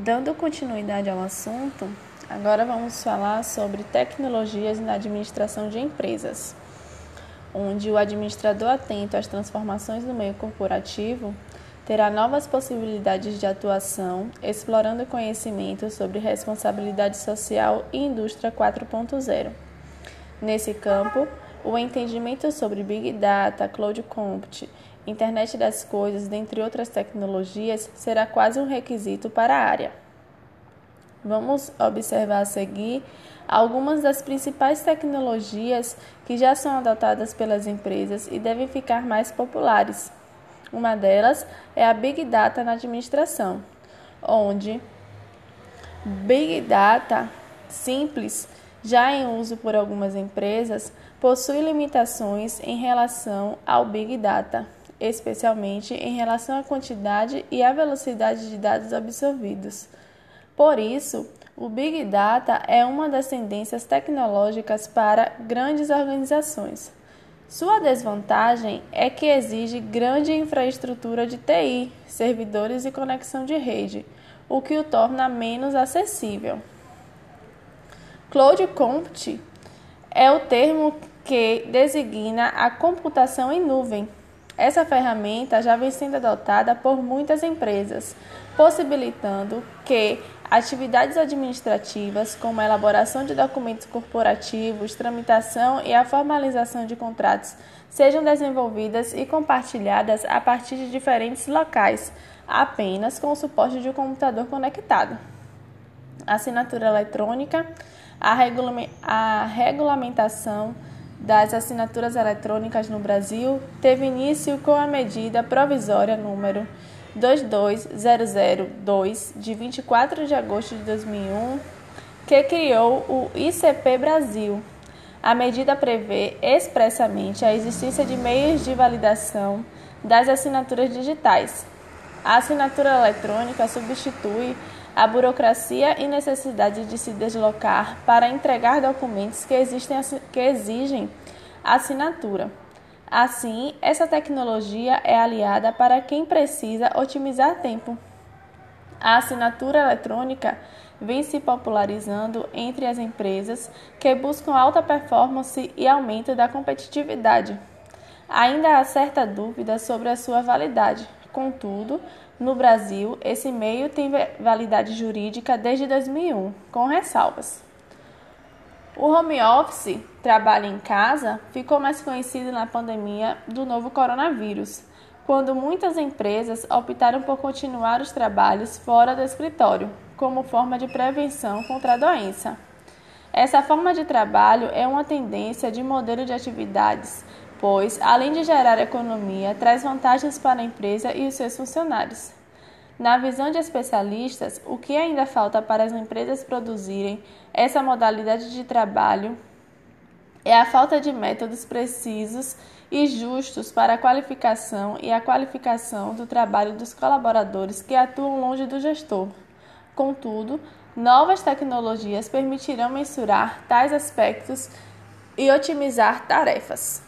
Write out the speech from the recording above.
Dando continuidade ao assunto, agora vamos falar sobre tecnologias na administração de empresas, onde o administrador atento às transformações no meio corporativo terá novas possibilidades de atuação, explorando conhecimento sobre responsabilidade social e indústria 4.0. Nesse campo, o entendimento sobre Big Data, Cloud Computing, Internet das Coisas, dentre outras tecnologias, será quase um requisito para a área. Vamos observar a seguir algumas das principais tecnologias que já são adotadas pelas empresas e devem ficar mais populares. Uma delas é a Big Data na administração, onde Big Data simples, já em uso por algumas empresas, possui limitações em relação ao Big Data especialmente em relação à quantidade e à velocidade de dados absorvidos. Por isso, o Big Data é uma das tendências tecnológicas para grandes organizações. Sua desvantagem é que exige grande infraestrutura de TI, servidores e conexão de rede, o que o torna menos acessível. Cloud Computing é o termo que designa a computação em nuvem, essa ferramenta já vem sendo adotada por muitas empresas, possibilitando que atividades administrativas, como a elaboração de documentos corporativos, tramitação e a formalização de contratos, sejam desenvolvidas e compartilhadas a partir de diferentes locais, apenas com o suporte de um computador conectado. Assinatura eletrônica, a, regulamentação das assinaturas eletrônicas no Brasil teve início com a medida provisória número 22002 de 24 de agosto de 2001, que criou o ICP Brasil. A medida prevê expressamente a existência de meios de validação das assinaturas digitais. A assinatura eletrônica substitui a burocracia e necessidade de se deslocar para entregar documentos que, existem, que exigem assinatura. Assim, essa tecnologia é aliada para quem precisa otimizar tempo. A assinatura eletrônica vem se popularizando entre as empresas que buscam alta performance e aumento da competitividade. Ainda há certa dúvida sobre a sua validade, contudo, no Brasil, esse meio tem validade jurídica desde 2001, com ressalvas. O home office, trabalho em casa, ficou mais conhecido na pandemia do novo coronavírus, quando muitas empresas optaram por continuar os trabalhos fora do escritório, como forma de prevenção contra a doença. Essa forma de trabalho é uma tendência de modelo de atividades pois, além de gerar economia, traz vantagens para a empresa e os seus funcionários. Na visão de especialistas, o que ainda falta para as empresas produzirem essa modalidade de trabalho é a falta de métodos precisos e justos para a qualificação e a qualificação do trabalho dos colaboradores que atuam longe do gestor. Contudo, novas tecnologias permitirão mensurar tais aspectos e otimizar tarefas.